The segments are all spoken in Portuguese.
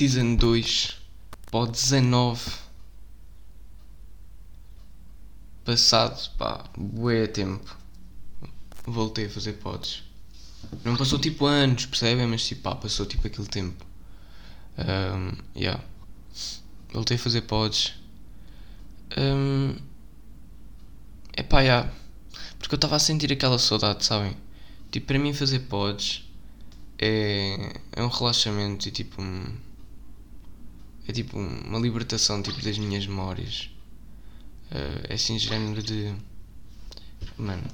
Season 2 para o 19 passado, pá, bué tempo voltei a fazer pods. Não passou tipo anos, percebem? Mas tipo, pá, passou tipo aquele tempo. Um, yeah. Voltei a fazer pods. Um, pá, yeah. Porque eu estava a sentir aquela saudade, sabem? Tipo, para mim fazer pods é, é um relaxamento e tipo é tipo uma libertação tipo das minhas memórias. Uh, é assim género de mano,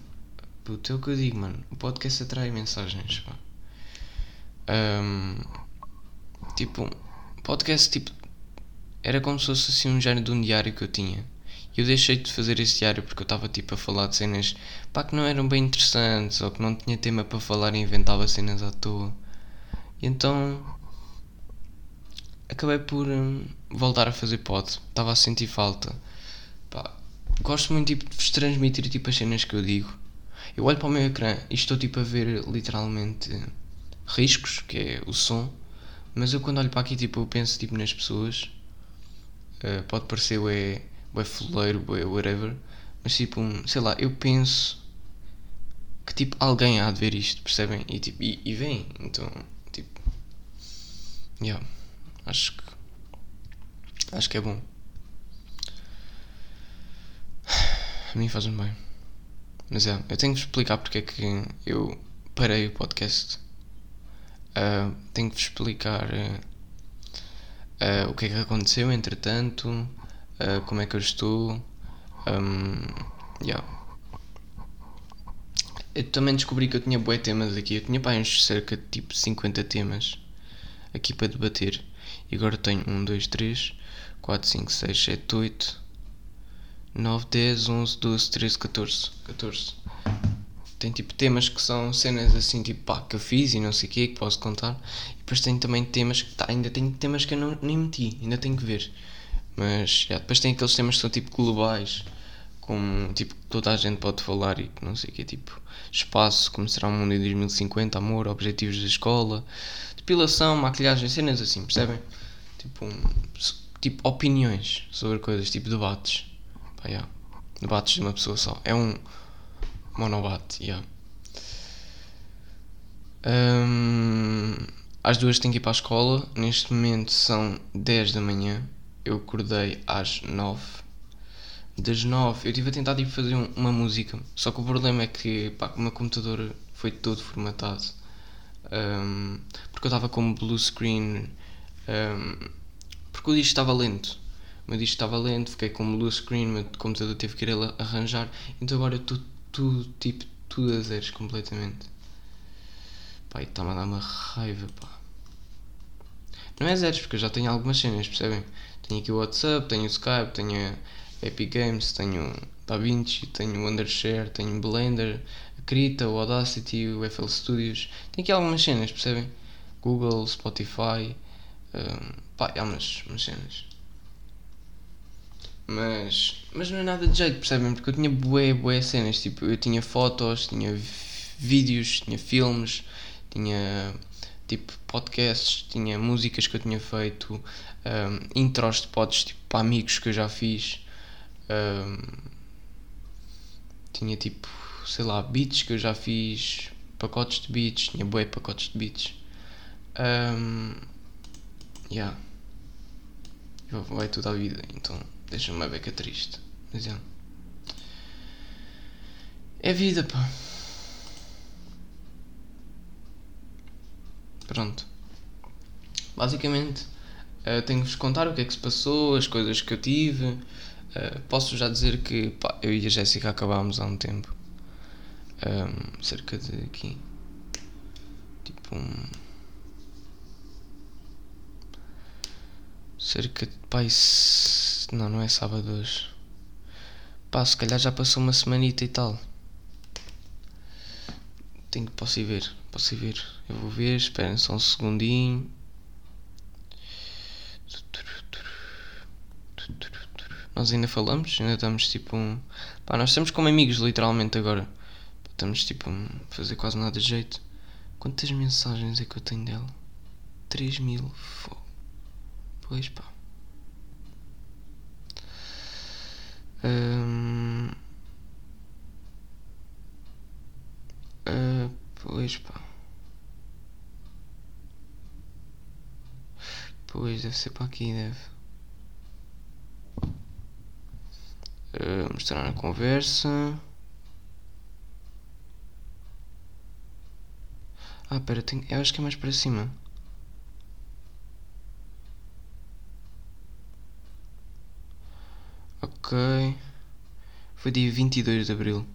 puto, é o que eu digo, mano. O podcast atrai mensagens, pá. Um, tipo, podcast tipo era como se fosse assim um género de um diário que eu tinha. Eu deixei de fazer esse diário porque eu estava tipo a falar de cenas pá, que não eram bem interessantes ou que não tinha tema para falar e inventava cenas à toa. E então acabei por hum, voltar a fazer pod. Estava a sentir falta. Pá, gosto muito tipo, de vos transmitir tipo, as cenas que eu digo. Eu olho para o meu ecrã e estou tipo a ver literalmente riscos, que é o som. Mas eu quando olho para aqui tipo eu penso tipo nas pessoas. Uh, pode parecer o é fuleiro, bué whatever, mas tipo, um, sei lá, eu penso que tipo alguém há de ver isto, percebem? E tipo, e, e vem, então, tipo, yeah, acho que acho que é bom. A mim faz-me bem. Mas é, eu tenho que explicar porque é que eu parei o podcast. Uh, tenho que explicar uh, uh, o que é que aconteceu entretanto, como é que eu estou. Um, yeah. Eu também descobri que eu tinha bué temas aqui. Eu tinha pá, uns cerca de tipo 50 temas aqui para debater. E agora tenho 1, 2, 3, 4, 5, 6, 7, 8, 9, 10, 11, 12, 13, 14. 14. Tem tipo temas que são cenas assim tipo pá, que eu fiz e não sei o que que posso contar. E depois tenho também temas que tá, ainda tenho temas que eu não, nem meti, ainda tenho que ver. Mas já, depois tem aqueles temas que são tipo globais, como tipo toda a gente pode falar e não sei o que, tipo espaço, como será o mundo em 2050, amor, objetivos da escola, depilação, maquilhagem, cenas assim, percebem? Tipo, um, tipo opiniões sobre coisas, tipo debates. Pá, yeah. Debates de uma pessoa só. É um monobate, yeah. Um, às duas tenho que ir para a escola. Neste momento são 10 da manhã eu acordei às 9. Das 9 eu estive a tentar tipo, fazer um, uma música, só que o problema é que pá, o meu computador foi todo formatado. Um, porque eu estava com blue screen. Um, porque o disco estava lento. O meu disco estava lento, fiquei com blue screen, o meu computador teve que ir arranjar. Então agora estou tudo, tipo, tudo a zeros completamente. Pá, está-me a dar uma raiva, pá. Não é zeros, porque eu já tenho algumas cenas, percebem? Tenho aqui o WhatsApp, tenho o Skype, tenho Epic Games, tenho DaVinci, tenho o Undershare, tenho Blender, a Krita, o Audacity, o FL Studios. Tenho aqui algumas cenas, percebem? Google, Spotify, um, pá, há umas, umas cenas. Mas, mas não é nada de jeito, percebem? Porque eu tinha bué, bué cenas, tipo, eu tinha fotos, tinha vídeos, tinha filmes, tinha tipo podcasts, tinha músicas que eu tinha feito, um, intros de pods tipo, para amigos que eu já fiz, um, tinha tipo, sei lá, beats que eu já fiz, pacotes de beats, tinha bué pacotes de beats. Um, yeah. Vai tudo à vida, então deixa-me uma beca triste. Mas. É vida, pá. Pronto. Basicamente, uh, tenho-vos contar o que é que se passou, as coisas que eu tive. Uh, posso já dizer que pá, eu e a Jéssica acabámos há um tempo. Um, cerca de aqui. Tipo um. Cerca de. Isso, não, não é sábado hoje. Pá, se calhar já passou uma semanita e tal. Tenho, posso ir ver. Posso ir ver. Eu vou ver, esperem só um segundinho. Nós ainda falamos, ainda estamos tipo. Um... Pá, nós estamos como amigos literalmente agora. Estamos tipo a fazer quase nada de jeito. Quantas mensagens é que eu tenho dela? 3 mil. Pois pá. Uh, pois pá. Pois deve ser para aqui, deve. Uh, mostrar a conversa. Ah, pera, tenho... eu acho que é mais para cima. Ok. Foi dia 22 de Abril.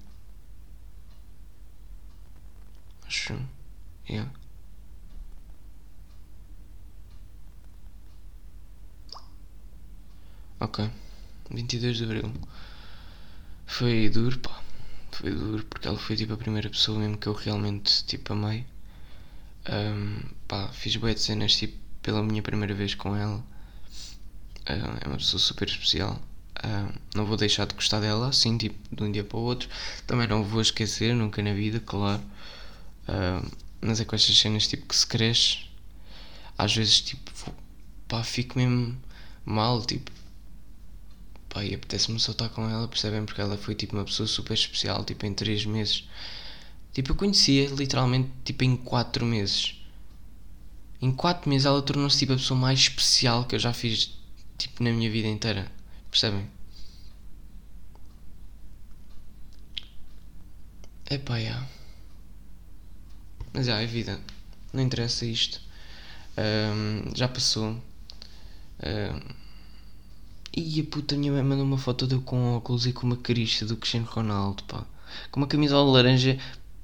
Acho. Yeah. Ok. 22 de Abril. Foi duro, pá. Foi duro porque ela foi tipo a primeira pessoa mesmo que eu realmente tipo amei. Um, pá, fiz boas cenas tipo pela minha primeira vez com ela. É uma pessoa super especial. Uh, não vou deixar de gostar dela assim, tipo, de um dia para o outro. Também não vou esquecer, nunca na vida, claro. Uh, mas é com estas cenas tipo que se cresce. Às vezes, tipo, pá, fico mesmo mal, tipo. Pá, e apetece-me só estar com ela, percebem? Porque ela foi tipo uma pessoa super especial, tipo, em 3 meses. Tipo, eu conhecia literalmente tipo em 4 meses. Em 4 meses ela tornou-se tipo a pessoa mais especial que eu já fiz tipo na minha vida inteira. Percebem? Epá, yeah. Mas já, é vida. Não interessa isto. Um, já passou. Um, e a puta minha mãe mandou uma foto deu com óculos e com uma carista do Cristiano Ronaldo, pá. Com uma camisola laranja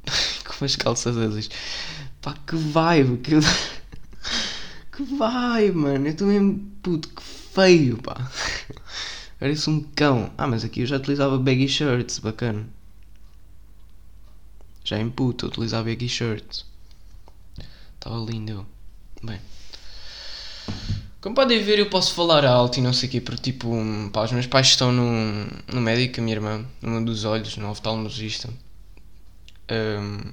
com umas calças azuis. Pá, que vibe! Que, que vibe, mano! Eu mesmo puto, que feio, pá! Parece um cão. Ah, mas aqui eu já utilizava baggy shirts, bacana. Já em puto, eu utilizava baggy shirts. Estava lindo. Bem. Como podem ver, eu posso falar alto e não sei o quê, porque tipo, pá, os meus pais estão no, no médico, a minha irmã, numa dos olhos, no oftalmologista. Um,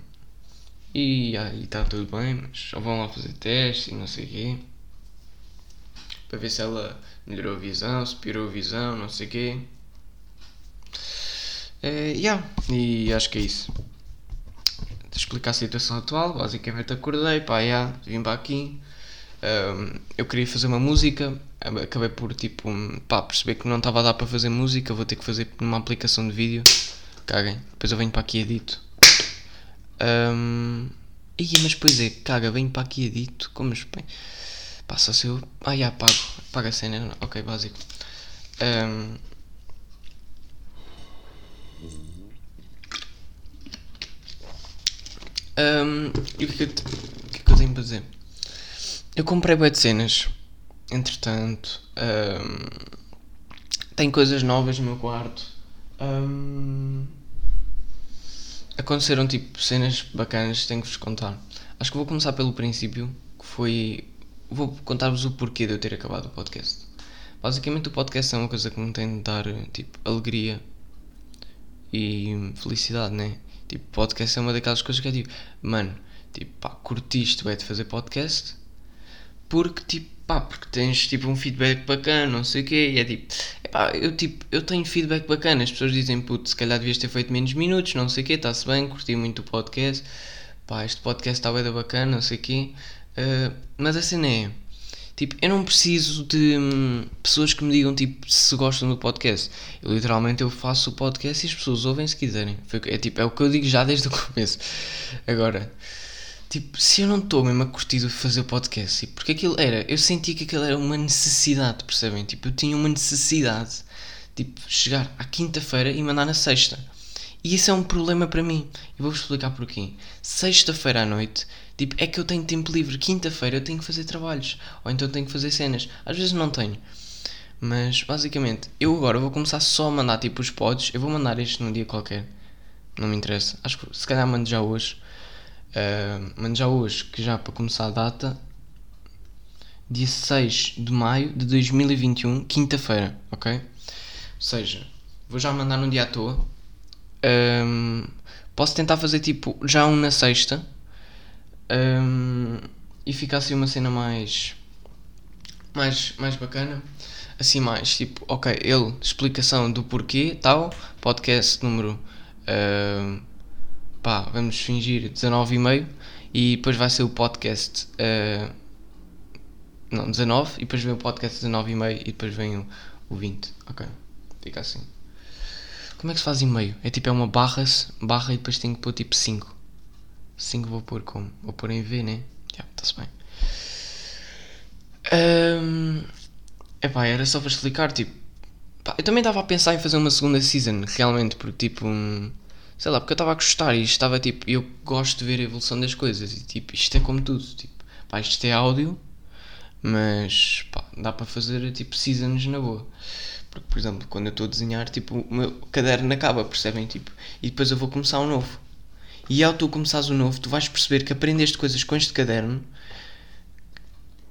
e aí está tudo bem, mas só vão lá fazer testes e não sei o quê. Para ver se ela melhorou a visão, se piorou a visão, não sei o quê. Uh, yeah, e acho que é isso. De explicar a situação atual, basicamente acordei, pá, yeah, vim para aqui. Um, eu queria fazer uma música, acabei por tipo, pá, perceber que não estava a dar para fazer música, vou ter que fazer numa aplicação de vídeo. Caguem, depois eu venho para aqui edito. Um, mas pois é, caga, venho para aqui edito, como bem. Passa se eu. Ah, já, pago. Paga a cena. Ok, básico. Um, um, e o que, é que, eu, que é que eu tenho para dizer? Eu comprei bué de cenas. Entretanto, um, tem coisas novas no meu quarto. Um, aconteceram tipo cenas bacanas tenho que vos contar. Acho que vou começar pelo princípio, que foi. Vou contar-vos o porquê de eu ter acabado o podcast. Basicamente, o podcast é uma coisa que me tem de dar tipo alegria e felicidade, né? Tipo, podcast é uma daquelas coisas que é tipo, mano, tipo, pá, curtiste é de fazer podcast porque tipo, pá, porque tens tipo um feedback bacana, não sei o quê, e é tipo, epá, eu tipo, eu tenho feedback bacana, as pessoas dizem, puto, se calhar devias ter feito menos minutos, não sei o quê, está-se bem, curti muito o podcast, pá, este podcast está bem bacana, não sei o quê, uh, mas a cena é, tipo, eu não preciso de hum, pessoas que me digam, tipo, se gostam do podcast, eu literalmente eu faço o podcast e as pessoas ouvem se quiserem, é tipo, é o que eu digo já desde o começo, agora... Tipo, se eu não estou mesmo a curtir fazer o podcast, tipo, porque aquilo era, eu sentia que aquilo era uma necessidade, percebem? Tipo, eu tinha uma necessidade, tipo, chegar à quinta-feira e mandar na sexta. E isso é um problema para mim. Eu vou-vos explicar porquê. Sexta-feira à noite, tipo, é que eu tenho tempo livre. Quinta-feira eu tenho que fazer trabalhos. Ou então tenho que fazer cenas. Às vezes não tenho. Mas, basicamente, eu agora vou começar só a mandar, tipo, os pods. Eu vou mandar este num dia qualquer. Não me interessa. Acho que se calhar mando já hoje. Uh, mas já hoje, que já para começar a data, dia 6 de maio de 2021, quinta-feira, ok? Ou seja, vou já mandar num dia à toa. Um, posso tentar fazer tipo já um na sexta um, e ficar assim uma cena mais mais, mais bacana. Assim mais, tipo, ok, ele, explicação do porquê, tal, podcast número, uh, pá, vamos fingir 19 e meio, e depois vai ser o podcast, uh, não, 19, e depois vem o podcast 19 e meio, e depois vem o, o 20, ok, fica assim. Como é que se faz e meio? É tipo, é uma barra, barra e depois tenho que pôr tipo 5. 5 vou pôr como? Vou pôr em V, né? Já, está-se bem. Um, epá, era só para explicar, tipo. Pá, eu também estava a pensar em fazer uma segunda season, realmente, porque tipo. Um, sei lá, porque eu estava a gostar e estava tipo. Eu gosto de ver a evolução das coisas e tipo, isto é como tudo. Tipo, pá, isto é áudio, mas pá, dá para fazer tipo seasons na boa. Porque, por exemplo, quando eu estou a desenhar, tipo, o meu caderno acaba, percebem? Tipo, e depois eu vou começar um novo. E ao tu começares o novo, tu vais perceber que aprendeste coisas com este caderno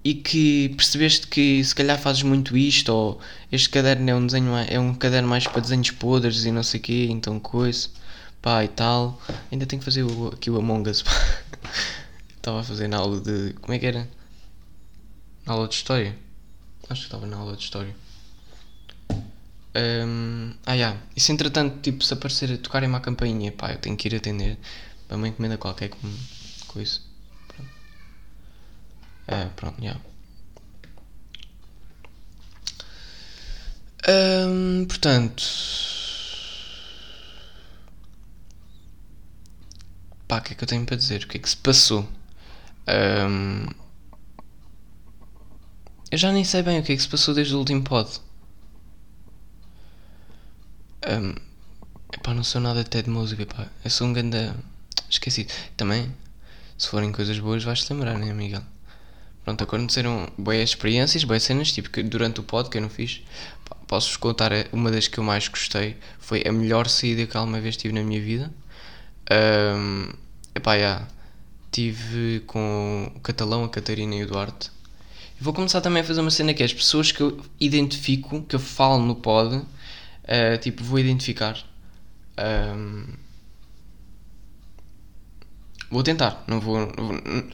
e que percebeste que se calhar fazes muito isto, ou este caderno é um desenho é um caderno mais para desenhos podres e não sei o quê, então coisa, pá e tal. Ainda tenho que fazer o, aqui o Among Us. estava a fazer na aula de. como é que era? Na aula de História? Acho que estava na aula de História. Um, ah, yeah. E se entretanto, tipo, se aparecer a tocarem uma campainha, pá, eu tenho que ir atender para uma encomenda qualquer coisa. Pronto. É, pronto, já. Yeah. Um, portanto. Pá, o que é que eu tenho para dizer? O que é que se passou? Um, eu já nem sei bem o que é que se passou desde o último pod. Um, epá, não sou nada até de música, pá. Eu sou um grande. Esqueci. Também, se forem coisas boas, vais-te lembrar, né, Miguel? Pronto, aconteceram boas experiências, boas cenas, tipo que durante o pod que eu não fiz. Posso-vos contar uma das que eu mais gostei. Foi a melhor saída que alguma vez tive na minha vida. Um, epá, já. Tive com o Catalão, a Catarina e o Duarte. E vou começar também a fazer uma cena que é as pessoas que eu identifico, que eu falo no pod Uh, tipo, vou identificar. Um, vou tentar, não vou, não vou.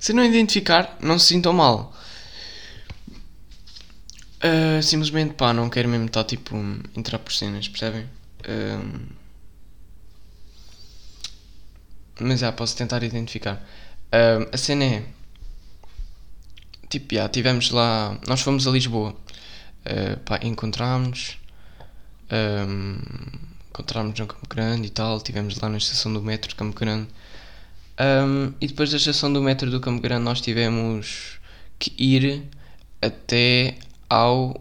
Se não identificar, não se sintam mal. Uh, simplesmente, pá, não quero mesmo estar tipo. entrar por cenas, percebem? Um, mas já, posso tentar identificar. Um, a cena é. Tipo, já, tivemos lá. Nós fomos a Lisboa. Uh, pá, encontramos um, encontramos no Campo Grande e tal, estivemos lá na estação do metro de Campo Grande. Um, e depois da estação do metro do Campo Grande nós tivemos que ir até ao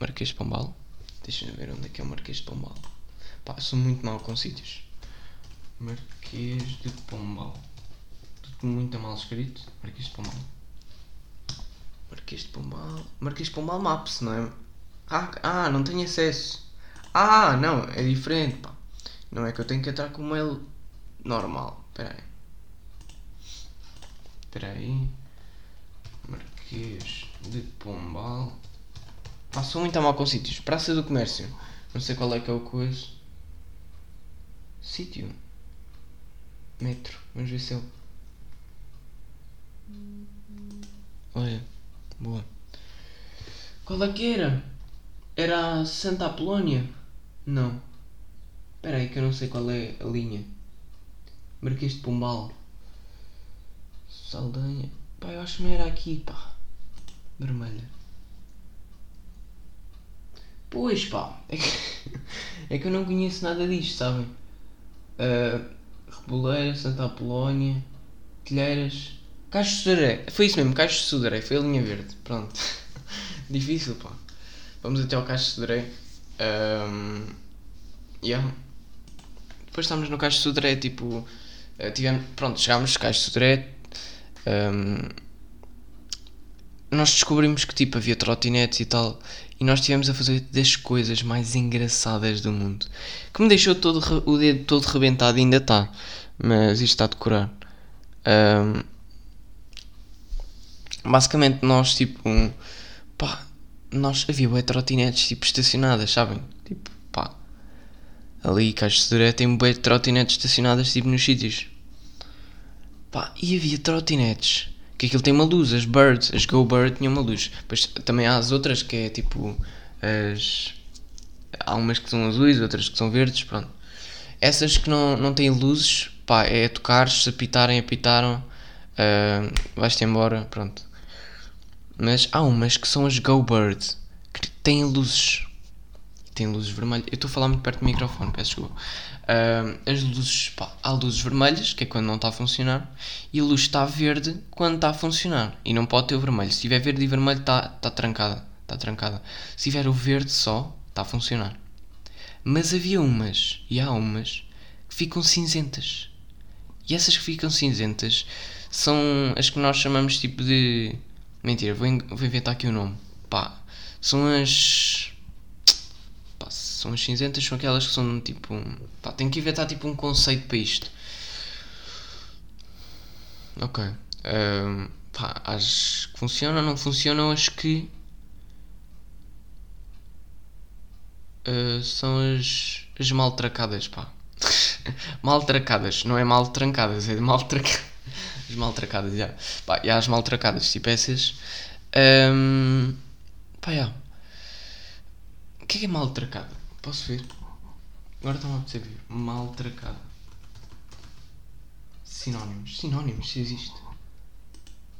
Marquês de Pombal. Deixa-me ver onde é que é o Marquês de Pombal. Pá, sou muito mal com sítios. Marquês de Pombal. Tudo muito mal escrito. Marquês de Pombal. Marquês de Pombal. Marquês de Pombal Maps, não é? Ah, ah, não tenho acesso. Ah, não, é diferente, pá. Não é que eu tenho que entrar com o mail normal. Espera aí. Espera aí. Marquês de Pombal. Passou muito a mal com sítios. Praça do Comércio. Não sei qual é que é o coisa. Sítio. Metro. Vamos ver se eu. Olha. Boa. Qual é que era? Era Santa Apolónia? Não. Espera aí que eu não sei qual é a linha. Marquês de Pombal. Saldanha. Pá, eu acho que não era aqui, pá. Vermelha. Pois, pá. É que, é que eu não conheço nada disto, sabem? Uh, Reboleira, Santa Apolónia, Telheiras. Caixo de Sudaré. Foi isso mesmo, Caixo de Sudaré. Foi a linha verde. Pronto. Difícil, pá. Vamos até ao Caixo de Sudaré. Um, yeah. Depois estamos no Caixa de Sodré, tipo. Uh, tivemos, pronto, chegámos no Caixa de Sodré. Um, nós descobrimos que tipo havia trotinetes e tal. E nós estivemos a fazer das coisas mais engraçadas do mundo. Que me deixou todo, o dedo todo rebentado ainda está. Mas isto está a decorar. Um, basicamente nós tipo. Um, pá, nós havia bué trotinetes tipo estacionadas, sabem? Tipo, pá. Ali, Caixa Sodré tem bué trotinetes estacionadas tipo nos sítios. Pá, e havia trotinetes que aquilo tem uma luz, as Birds, as Go Bird tinham uma luz. Depois também há as outras que é tipo as. Há umas que são azuis, outras que são verdes, pronto. Essas que não, não têm luzes, pá, é tocar, se apitarem, apitaram, uh, vais-te embora, pronto. Mas há umas que são as Go Bird, que têm luzes. Têm luzes vermelhas. Eu estou a falar muito perto do microfone, peço desculpa. Uh, as luzes, pá, há luzes vermelhas, que é quando não está a funcionar, e a luz está verde quando está a funcionar. E não pode ter o vermelho. Se tiver verde e vermelho, está, está trancada. Está trancada. Se tiver o verde só, está a funcionar. Mas havia umas, e há umas, que ficam cinzentas. E essas que ficam cinzentas são as que nós chamamos tipo de. Mentira, vou, vou inventar aqui o um nome. Pá, são as são as cinzentas, são aquelas que são tipo. Pá, tenho que inventar tipo um conceito para isto. Ok. Um, pá, as que funcionam, não funcionam, as que. Uh, são as, as mal tracadas, pá. mal tracadas, não é mal trancadas, é mal tracadas. As mal tracadas, já. Pá, há as mal tracadas, tipo essas. Um, pá, já. O que é, que é mal tracada? Posso ver? Agora estão a perceber. Maltracada. Sinónimos. Sinónimos, se existe.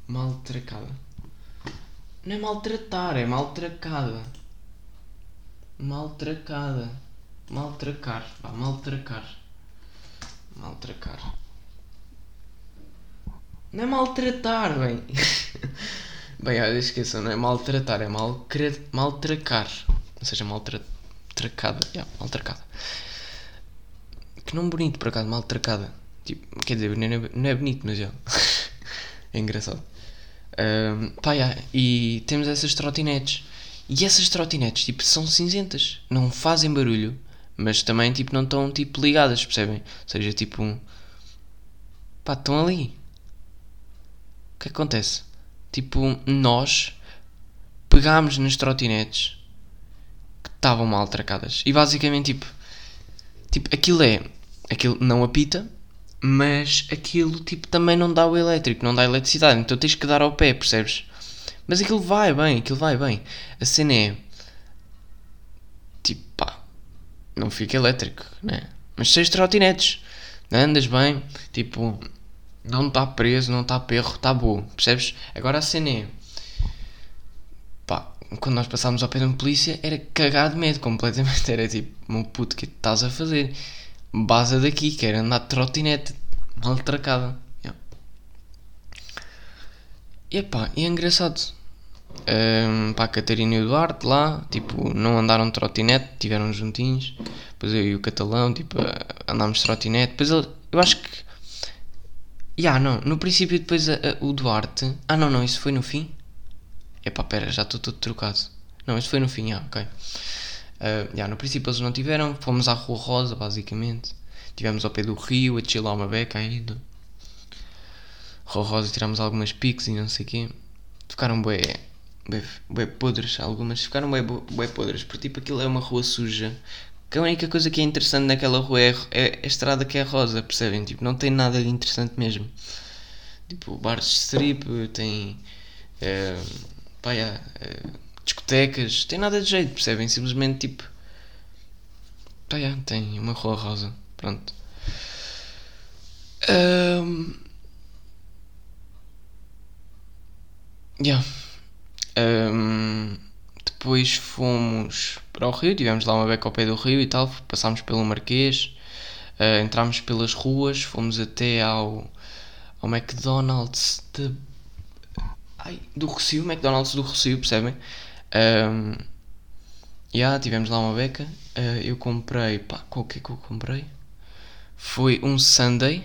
Maltracada. Não é maltratar, é maltracada. Maltracada. Maltracar. Vá, maltracar. Maltracar. Não é maltratar, bem. bem, olha, esqueçam, não é maltratar, é mal, maltracar. Ou seja, Maltracada. Yeah, maltracada. Que nome bonito, por acaso, maltracada. Tipo, quer dizer, não é, não é bonito, mas já. é engraçado. Um, pá, yeah, e temos essas trotinetes. E essas trotinetes, tipo, são cinzentas. Não fazem barulho, mas também, tipo, não estão, tipo, ligadas, percebem? Ou seja, tipo, um... pá, estão ali. Que acontece? Tipo, nós pegámos nas trotinetes estavam mal tracadas. E basicamente, tipo, tipo, aquilo é. Aquilo não apita, mas aquilo, tipo, também não dá o elétrico, não dá eletricidade. Então tens que dar ao pé, percebes? Mas aquilo vai bem, aquilo vai bem. A cena é. Tipo, pá. Não fica elétrico, né? Mas seis trotinetes. Andas bem, tipo. Não está preso, não está perro, está bom, percebes? Agora a cena é quando nós passámos ao pé de uma polícia, era cagado de medo completamente. Era tipo, meu puto, o que estás a fazer? Baza daqui, quero andar de trotinete, mal tracada. E pá, e é engraçado. Um, pá, a Catarina e o Duarte lá, tipo, não andaram de trotinete, tiveram juntinhos. Depois eu e o Catalão, tipo, andámos de trotinete. Depois ele, eu acho que. Yeah, não, no princípio depois a, a, o Duarte. Ah, não, não, isso foi no fim. Epá, pera, já estou todo trocado. Não, isso foi no fim, ah, ok. Uh, yeah, no princípio eles não tiveram, fomos à Rua Rosa, basicamente. Tivemos ao pé do rio, a chilar uma beca ainda. Rua Rosa tiramos algumas piques e não sei o quê. Ficaram bué, bué, bué podres, algumas ficaram bué, bué podres, porque tipo aquilo é uma rua suja. Que a única coisa que é interessante naquela rua é, é a estrada que é rosa, percebem? Tipo, não tem nada de interessante mesmo. Tipo, bares de strip, tem... Uh, pá, uh, discotecas, tem nada de jeito, percebem? Simplesmente tipo. Pá, yeah, tem uma rua rosa, pronto. Um, yeah. Um, depois fomos para o Rio, tivemos lá uma beca ao pé do Rio e tal, passámos pelo Marquês, uh, entramos pelas ruas, fomos até ao, ao McDonald's de ai, do Rocio, McDonald's do Rocio, percebem? Um, yeah, tivemos lá uma beca. Uh, eu comprei, pá, qual que é que eu comprei? Foi um Sunday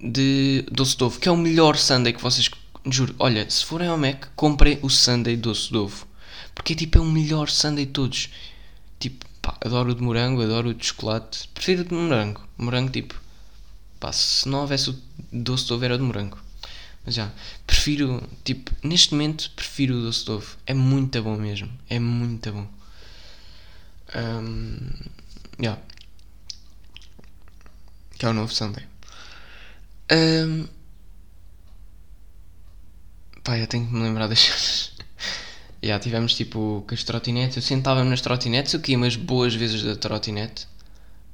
de doce de ovo, que é o melhor Sunday que vocês. Juro, olha, se forem ao Mac, comprem o Sunday doce de ovo. Porque tipo, é o melhor Sunday de todos. Tipo, pá, adoro o de morango, adoro o de chocolate. Prefiro o de morango. Morango, tipo, pá, se não houvesse o doce de ovo, era o de morango. Mas já, prefiro, tipo, neste momento prefiro o doce de ovo. É muito bom mesmo. É muito bom. Um, yeah. Que é o novo Sunday. Um, Pá, eu tenho que me lembrar das. Já tivemos tipo com as trotinetes. Eu sentava-me nas trotinetes, eu queria umas boas vezes da trotinete.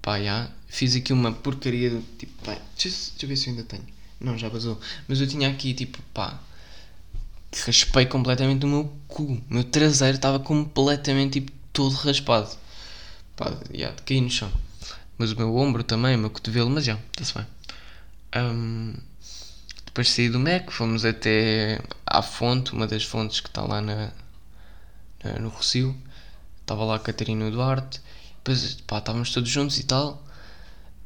Pá, já. Fiz aqui uma porcaria de tipo. Pá, deixa, deixa eu ver se eu ainda tenho. Não, já vazou. Mas eu tinha aqui tipo, pá. Raspei completamente o meu cu. O meu traseiro estava completamente tipo todo raspado. Pá, já, caí no chão. Mas o meu ombro também, o meu cotovelo, mas já, está-se bem. Um, depois saí do MEC, fomos até à fonte, uma das fontes que está lá na, na no Rocio. Estava lá a Catarina Duarte. Depois, pá, estávamos todos juntos e tal.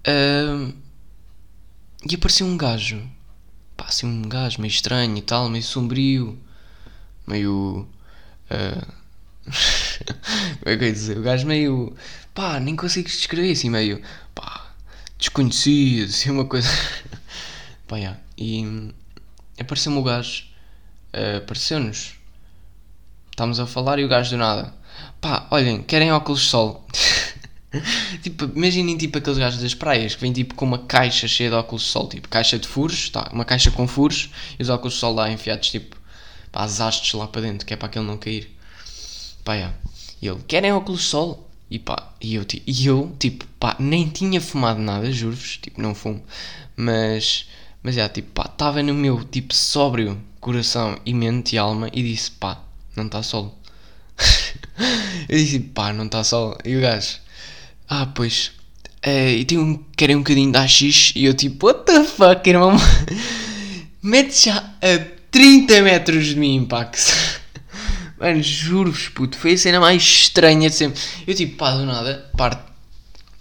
Um, e apareceu um gajo. Pá, assim um gajo meio estranho e tal, meio sombrio. Meio. Uh, como é que eu ia dizer? O gajo meio. pá, nem consigo descrever assim, meio. pá, desconhecido, assim, uma coisa. pá, yeah. E apareceu-me o gajo, uh, apareceu-nos. Estávamos a falar e o gajo do nada. Pá, olhem, querem óculos de sol? tipo, imaginem tipo aqueles gajos das praias que vêm tipo com uma caixa cheia de óculos de sol, tipo caixa de furos, tá, uma caixa com furos e os óculos de sol lá enfiados tipo pá, as hastes lá para dentro, que é para aquele não cair. Pá, yeah. E ele, querem óculos de sol? E pá, e eu, e eu tipo, pá, nem tinha fumado nada, juro-vos, tipo, não fumo, mas mas é, tipo, pá, estava no meu, tipo, sóbrio coração e mente e alma e disse, pá, não está sol. eu disse, pá, não está sol. E o gajo, ah, pois, é, e tem um, querem um bocadinho de AX e eu tipo, what the fuck, irmão? Mete já a 30 metros de mim, Pax. Mano, juro-vos, puto, foi a cena mais estranha de sempre. Eu tipo, pá, do nada, parte.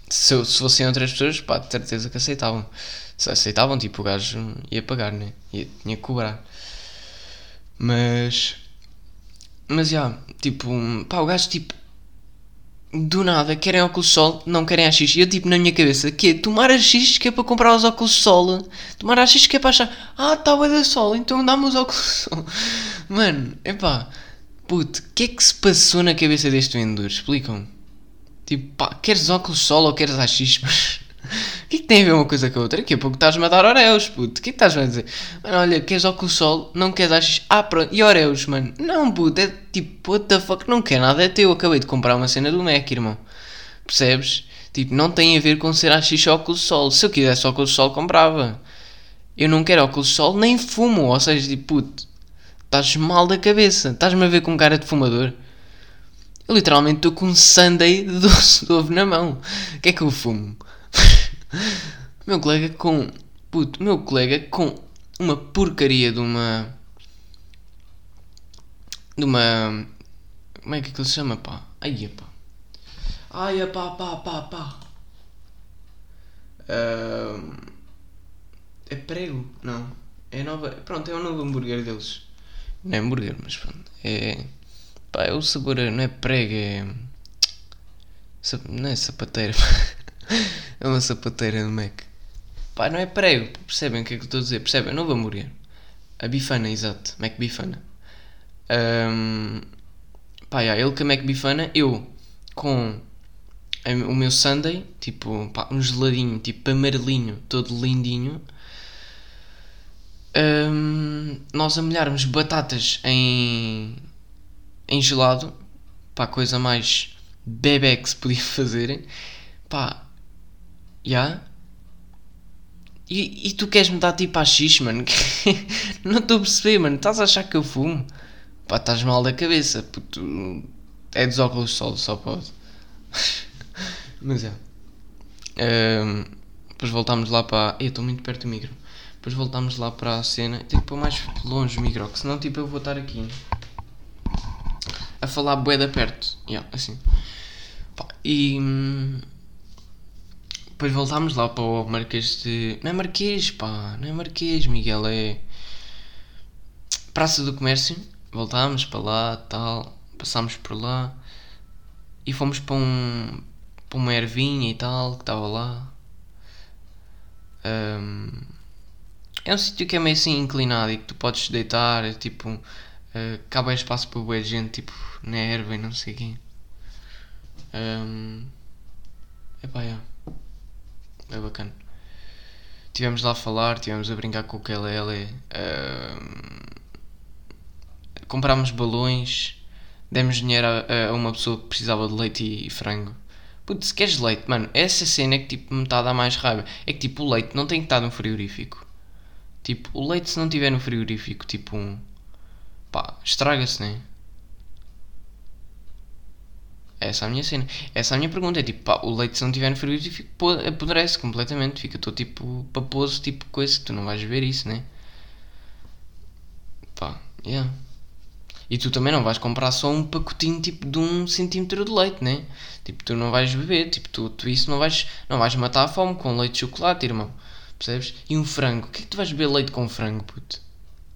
Se, eu, se fossem outras pessoas, pá, de certeza que aceitavam se aceitavam, tipo, o gajo ia pagar, né? Ia, tinha que cobrar. Mas. Mas já, tipo, pá, o gajo, tipo, do nada, querem óculos de sol, não querem AX. E eu, tipo, na minha cabeça, que Tomar AX que é para comprar os óculos de sol. Tomar AX que é para achar, ah, tá bem da sol, então dá-me os óculos de sol. Mano, epá, puto, o que é que se passou na cabeça deste vendedor? Explicam-me. Tipo, pá, queres óculos de sol ou queres AX? O que é que tem a ver uma coisa com a outra? Daqui a pouco estás-me a dar Oreos, puto. O que é que estás a dizer? Mano, olha, queres óculos sol? Não queres achas? Ah, pronto. E Oreos, mano? Não, puto. É tipo, what the fuck? Não quer nada. É teu. Acabei de comprar uma cena do Mac, irmão. Percebes? Tipo, não tem a ver com ser AX óculos sol. Se eu quisesse óculos sol, comprava. Eu não quero óculos sol, nem fumo. Ou seja, tipo, puto. Estás mal da cabeça. Estás-me a ver com cara de fumador. Eu literalmente estou com um sundae de doce de ovo na mão. O que é que eu fumo? meu colega com. Puto, meu colega com uma porcaria de uma. De uma. Como é que aquilo se chama, pá? Ai, pá. Ai, pá, pá, pá, pá. Uh, é prego? Não. É nova. Pronto, é o novo hambúrguer deles. Não é hambúrguer, mas pronto. É. Pá, é o sabor. Não é prego, é. Não é sapateira. é uma sapateira do Mac. Pá, não é prego, percebem o que é que eu estou a dizer? Percebem? Não vou morrer. A bifana, exato. Mac bifana. Um, pá, yeah, ele com a Mac bifana, eu com o meu Sunday, tipo, pá, um geladinho, tipo amarelinho, todo lindinho. Um, nós a molharmos batatas em, em gelado, pá, coisa mais bebê que se podia fazer. Pá, já? E, e tu queres me dar tipo a X, mano? não estou a perceber, mano. Estás a achar que eu fumo? Pá, estás mal da cabeça. Puto, é dos óculos de sol, só pode. Mas é. Um, depois voltámos lá para. Eu estou muito perto do micro. Depois voltámos lá para a cena. Tenho que pôr mais longe o micro, que senão tipo eu vou estar aqui a falar boeda perto. Yeah, assim. Pá, e. Depois voltámos lá para o Marquês de. Não é Marquês, pá, não é Marquês, Miguel, é. Praça do Comércio. Voltámos para lá, tal. Passámos por lá. E fomos para um. para uma ervinha e tal, que estava lá. Um, é um sítio que é meio assim inclinado e que tu podes deitar, é tipo. Uh, espaço para boa gente, tipo, na erva e não sei quem. Um, epá, yeah é bacana. Tivemos lá a falar, tivemos a brincar com o Kelele. Uh, comprámos balões, demos dinheiro a, a, uma pessoa que precisava de leite e, e frango. Putz, se queres leite, mano, essa cena é que tipo me está a dar mais raiva. É que tipo o leite não tem que estar no frigorífico. Tipo, o leite se não estiver no frigorífico, tipo um. pá, estraga-se, né? Essa é a minha cena. Essa é a minha pergunta. É tipo, pá, o leite se não estiver no frigorífico apodrece completamente. Fica todo tipo paposo, tipo coisa. Tu não vais ver isso, né? Pá, yeah. E tu também não vais comprar só um pacotinho tipo de um centímetro de leite, né? Tipo, tu não vais beber, tipo, tu, tu isso não vais, não vais matar a fome com leite de chocolate, irmão. Percebes? E um frango. O que é que tu vais beber leite com frango, puto?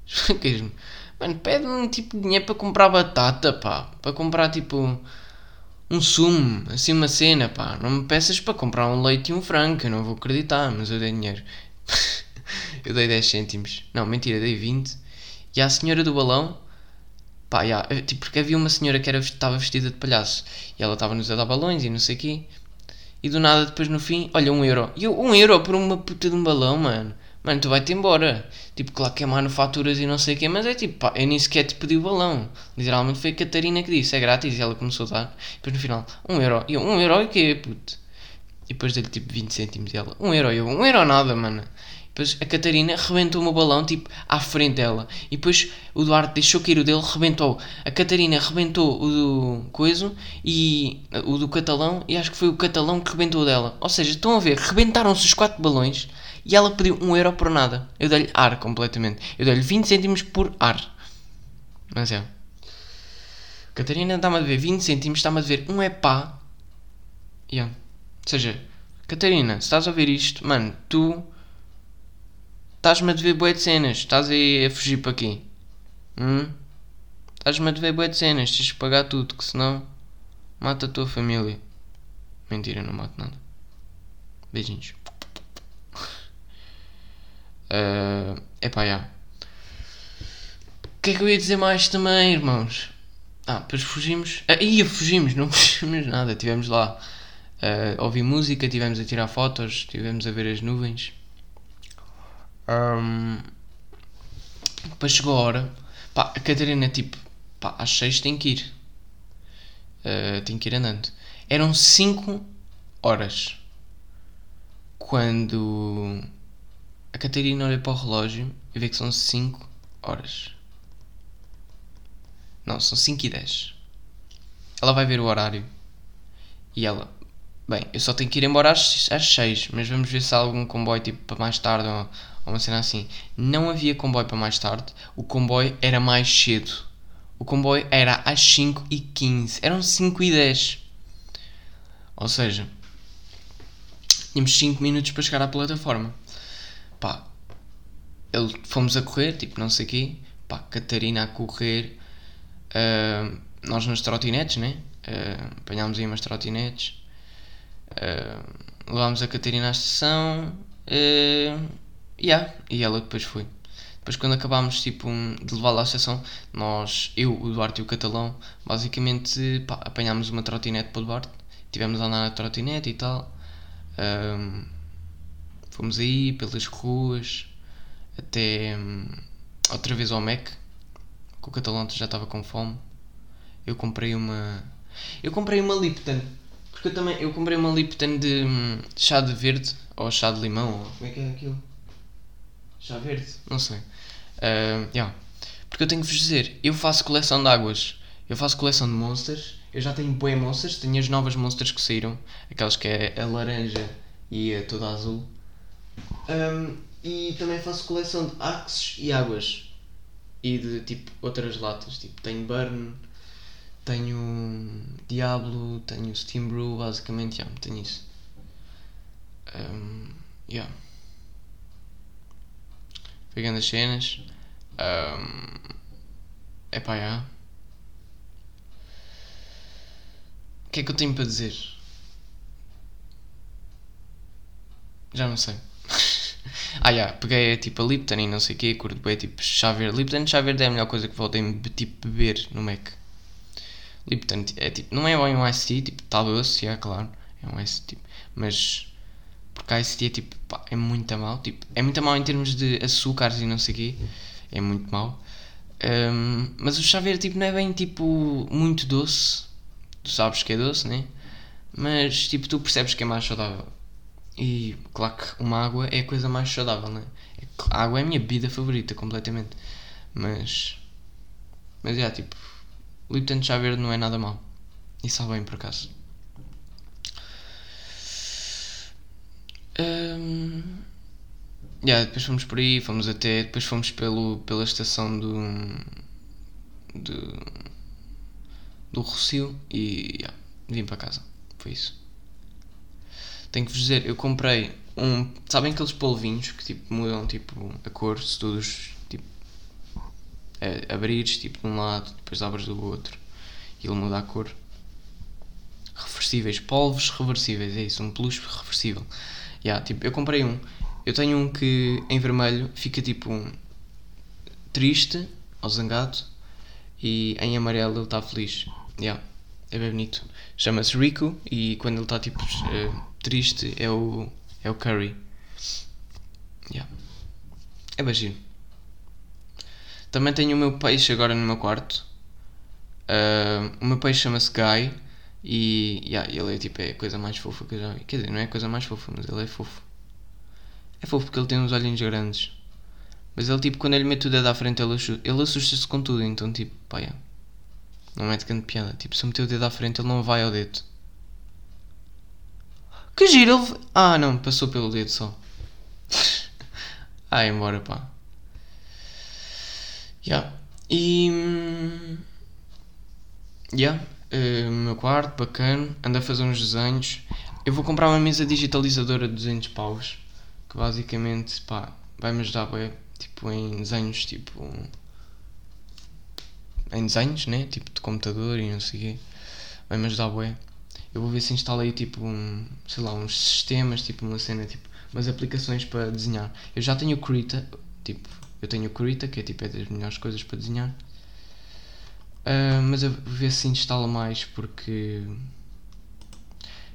Mano, pede-me tipo dinheiro para comprar batata, pá. Para comprar tipo um sumo, assim uma cena, pá. Não me peças para comprar um leite e um frango, eu não vou acreditar, mas eu dei dinheiro. eu dei 10 cêntimos. Não, mentira, dei 20. E a senhora do balão, pá, já, tipo, porque havia uma senhora que era, estava vestida de palhaço e ela estava-nos a dar balões e não sei o quê. E do nada, depois no fim, olha, um euro. E eu, um euro por uma puta de um balão, mano. Mano, tu vai-te embora. Tipo, claro que é manufaturas e não sei o quê, mas é tipo, pá, eu nem sequer te pedi o balão. Literalmente foi a Catarina que disse, é grátis, e ela começou a dar. E depois no final, um euro. E eu, um euro e o quê, puto? E depois dei-lhe tipo 20 cêntimos e ela, um euro. E eu, um euro nada, mano. Depois a Catarina rebentou o meu balão, tipo, à frente dela. E depois o Duarte deixou cair o dele, rebentou. A Catarina rebentou o do coiso e o do catalão. E acho que foi o catalão que rebentou dela. Ou seja, estão a ver, rebentaram-se os quatro balões e ela pediu um euro por nada. Eu dei-lhe ar completamente. Eu dei-lhe 20 cêntimos por ar. Mas é. Catarina está-me a dever 20 cêntimos, está-me a dever um epá. Yeah. Ou seja, Catarina, se estás a ouvir isto, mano, tu Estás-me a dever bué de cenas. Estás aí a fugir para aqui. Hum? Estás-me a dever bué de cenas. Tens que pagar tudo, que senão mata a tua família. Mentira, não mato nada. Beijinhos. Uh, epá, já. O que é que eu ia dizer mais também, irmãos? Ah, depois fugimos. Ah, ia, fugimos, não fugimos nada. Estivemos lá uh, a ouvir música, estivemos a tirar fotos, estivemos a ver as nuvens. Um, depois chegou a hora. Pá, a Catarina, tipo, pá, às 6 tem que ir. Uh, tem que ir andando. Eram 5 horas. Quando a Catarina olha para o relógio e vê que são 5 horas. Não, são 5 e 10. Ela vai ver o horário. E ela, bem, eu só tenho que ir embora às, às 6, mas vamos ver se há algum comboio tipo para mais tarde ou uma cena assim. Não havia comboio para mais tarde, o comboio era mais cedo. O comboio era às 5 e 15 eram 5 e 10 Ou seja, tínhamos 5 minutos para chegar à plataforma. Pá, ele, fomos a correr, tipo, não sei o quê. Pá, Catarina a correr. Uh, nós nas trotinetes, né? Uh, apanhámos aí umas trotinetes. Uh, levámos a Catarina à estação. Uh, Yeah, e ela depois foi. Depois quando acabámos tipo, de levá-la à estação, nós, eu, o Duarte e o Catalão, basicamente pá, apanhámos uma trotinete para o Duarte, tivemos a andar na trotinete e tal. Um, fomos aí pelas ruas até um, outra vez ao Mac, que o Catalão já estava com fome. Eu comprei uma. Eu comprei uma Lipton. Porque eu também. Eu comprei uma Lipton de, hum, chá de verde ou chá de limão. Ou, como é que é aquilo? Chá verde? Não sei. Uh, yeah. Porque eu tenho que vos dizer, eu faço coleção de águas. Eu faço coleção de monsters. Eu já tenho boi monsters. Tenho as novas monsters que saíram. Aquelas que é a laranja e a toda azul. Um, e também faço coleção de axes e águas. E de tipo outras latas. Tipo, tenho Burn, tenho Diablo, tenho Steam Brew, basicamente, yeah, tenho isso. Um, yeah pegando as cenas. Um, epá, já. O que é que eu tenho para dizer? Já não sei. ah, já, peguei tipo a Lipton e não sei o quê, curto bem, tipo chá verde. Lipton chá verde é a melhor coisa que voltei tipo beber no Mac. Lipton é tipo, não é bem um tea, tipo, tá doce, é claro, é um iced tea, mas porque a ICT é tipo, pá, é muito mal. Tipo, é muito mal em termos de açúcares e não sei o quê. É muito mal. Um, mas o chá verde tipo, não é bem tipo muito doce. Tu sabes que é doce, né? Mas tipo, tu percebes que é mais saudável. E claro que uma água é a coisa mais saudável, né? A água é a minha bebida favorita, completamente. Mas. Mas é, tipo. Lipton chá verde não é nada mal. E sabe bem por acaso. Um, yeah, depois fomos por aí, fomos até. Depois fomos pelo, pela estação do. do. do Rocio e. Yeah, vim para casa. Foi isso. Tenho que vos dizer, eu comprei um. Sabem aqueles polvinhos que tipo mudam tipo a cor se todos tipo. É, abrires tipo de um lado, depois abres do outro e ele muda a cor. Reversíveis, polvos reversíveis, é isso, um peluche reversível. Yeah, tipo, eu comprei um. Eu tenho um que em vermelho fica tipo um triste ou zangado e em amarelo ele está feliz. Yeah, é bem bonito. Chama-se Rico e quando ele está tipo uh, triste é o, é o Curry. Yeah. É bem Também tenho o meu peixe agora no meu quarto. Uh, o meu peixe chama-se Guy e yeah, ele é tipo é a coisa mais fofa que eu já vi. Quer dizer, não é a coisa mais fofa, mas ele é fofo. É fofo porque ele tem uns olhinhos grandes. Mas ele tipo, quando ele mete o dedo à frente, ele assusta-se ele assusta com tudo. Então tipo, pá, yeah. não mete grande piada. Tipo, se eu meter o dedo à frente, ele não vai ao dedo. Que giro, ele... Ah, não, passou pelo dedo só. ah, embora, pá. Yeah. E... Hum, yeah. Uh, meu quarto, bacana. Ando a fazer uns desenhos. Eu vou comprar uma mesa digitalizadora de 200 paus. Que basicamente, pá, vai-me ajudar, bem, tipo, em desenhos, tipo... Em desenhos, né? Tipo, de computador e não sei o quê. Vai-me ajudar, bem eu vou ver se instalei tipo um, sei lá, uns sistemas, tipo uma cena, tipo umas aplicações para desenhar. Eu já tenho o Krita, tipo, eu tenho o Krita, que é tipo é das melhores coisas para desenhar. Uh, mas vou ver se instala mais porque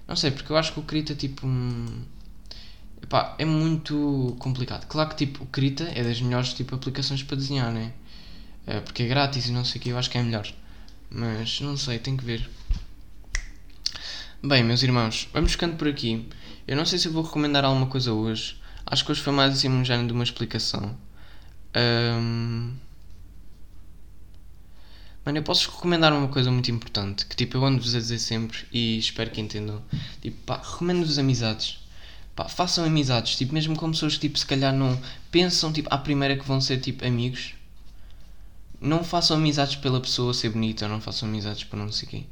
não sei, porque eu acho que o Krita tipo um, epá, é muito complicado. Claro que tipo o Krita é das melhores tipo aplicações para desenhar, né? Uh, porque é grátis e não sei o que, eu acho que é melhor. Mas não sei, tenho que ver. Bem, meus irmãos, vamos ficando por aqui. Eu não sei se vou recomendar alguma coisa hoje. Acho que hoje foi mais assim um género de uma explicação. Um... Mano, eu posso recomendar uma coisa muito importante que tipo eu ando-vos a dizer sempre e espero que entendam. Tipo, pá, recomendo-vos amizades. Pá, façam amizades, tipo, mesmo com pessoas que tipo, se calhar não pensam tipo, à primeira que vão ser tipo amigos. Não façam amizades pela pessoa ser bonita, não façam amizades para não sei quê.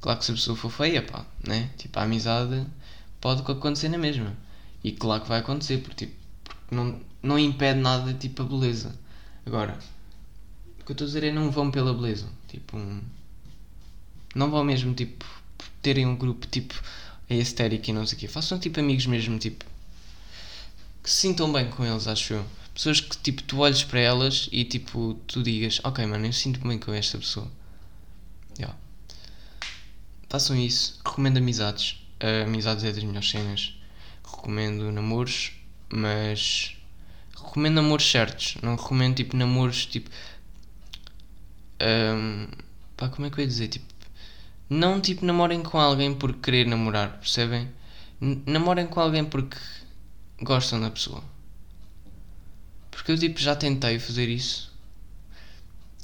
Claro que se a pessoa for feia, pá, né? Tipo, a amizade pode acontecer na mesma. E claro que vai acontecer, porque, tipo, porque não, não impede nada, tipo, a beleza. Agora, o que eu estou a dizer é não vão pela beleza. Tipo, um, não vão mesmo, tipo, terem um grupo, tipo, a estética e não sei o quê. Façam, tipo, amigos mesmo, tipo, que se sintam bem com eles, acho eu. Pessoas que, tipo, tu olhes para elas e, tipo, tu digas, ok, mano, eu sinto bem com esta pessoa. Yeah. Façam isso. Recomendo amizades. Uh, amizades é das melhores cenas. Recomendo namoros, mas. Recomendo namoros certos. Não recomendo tipo namoros tipo. Um, pá, como é que eu ia dizer? Tipo. Não tipo namorem com alguém por querer namorar, percebem? N namorem com alguém porque gostam da pessoa. Porque eu tipo já tentei fazer isso.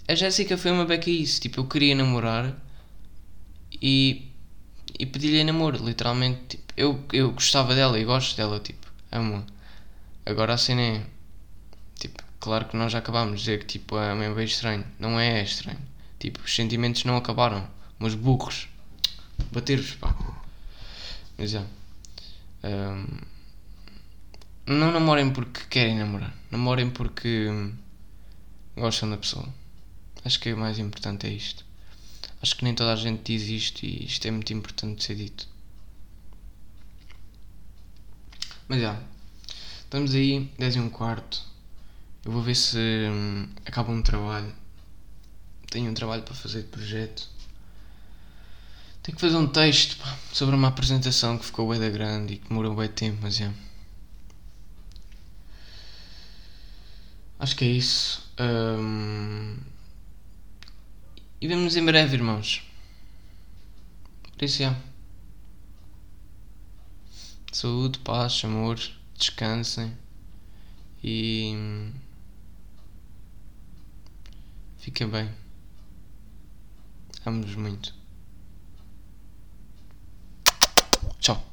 A Jéssica foi uma beca isso. Tipo, eu queria namorar e, e pedi-lhe namoro, literalmente. Tipo, eu, eu gostava dela e gosto dela, tipo, amo. Agora a cena é. Claro que nós já acabámos de dizer que tipo, é meio bem estranho. Não é estranho. Tipo, os sentimentos não acabaram. Mas burros. Bater-vos, pá. Mas já. Um, não namorem porque querem namorar. Namorem porque gostam da pessoa. Acho que o mais importante é isto. Acho que nem toda a gente diz isto e isto é muito importante de ser dito. Mas já, estamos aí, 10 e um quarto. Eu vou ver se hum, acaba um trabalho. Tenho um trabalho para fazer de projeto. Tenho que fazer um texto pá, sobre uma apresentação que ficou bem da grande e que demorou bem tempo, mas é. Acho que é isso. Hum, E vemos em breve, irmãos. Por isso. Saúde, paz, amor, descansem e Fica bem. Amo-nos muito. Tchau.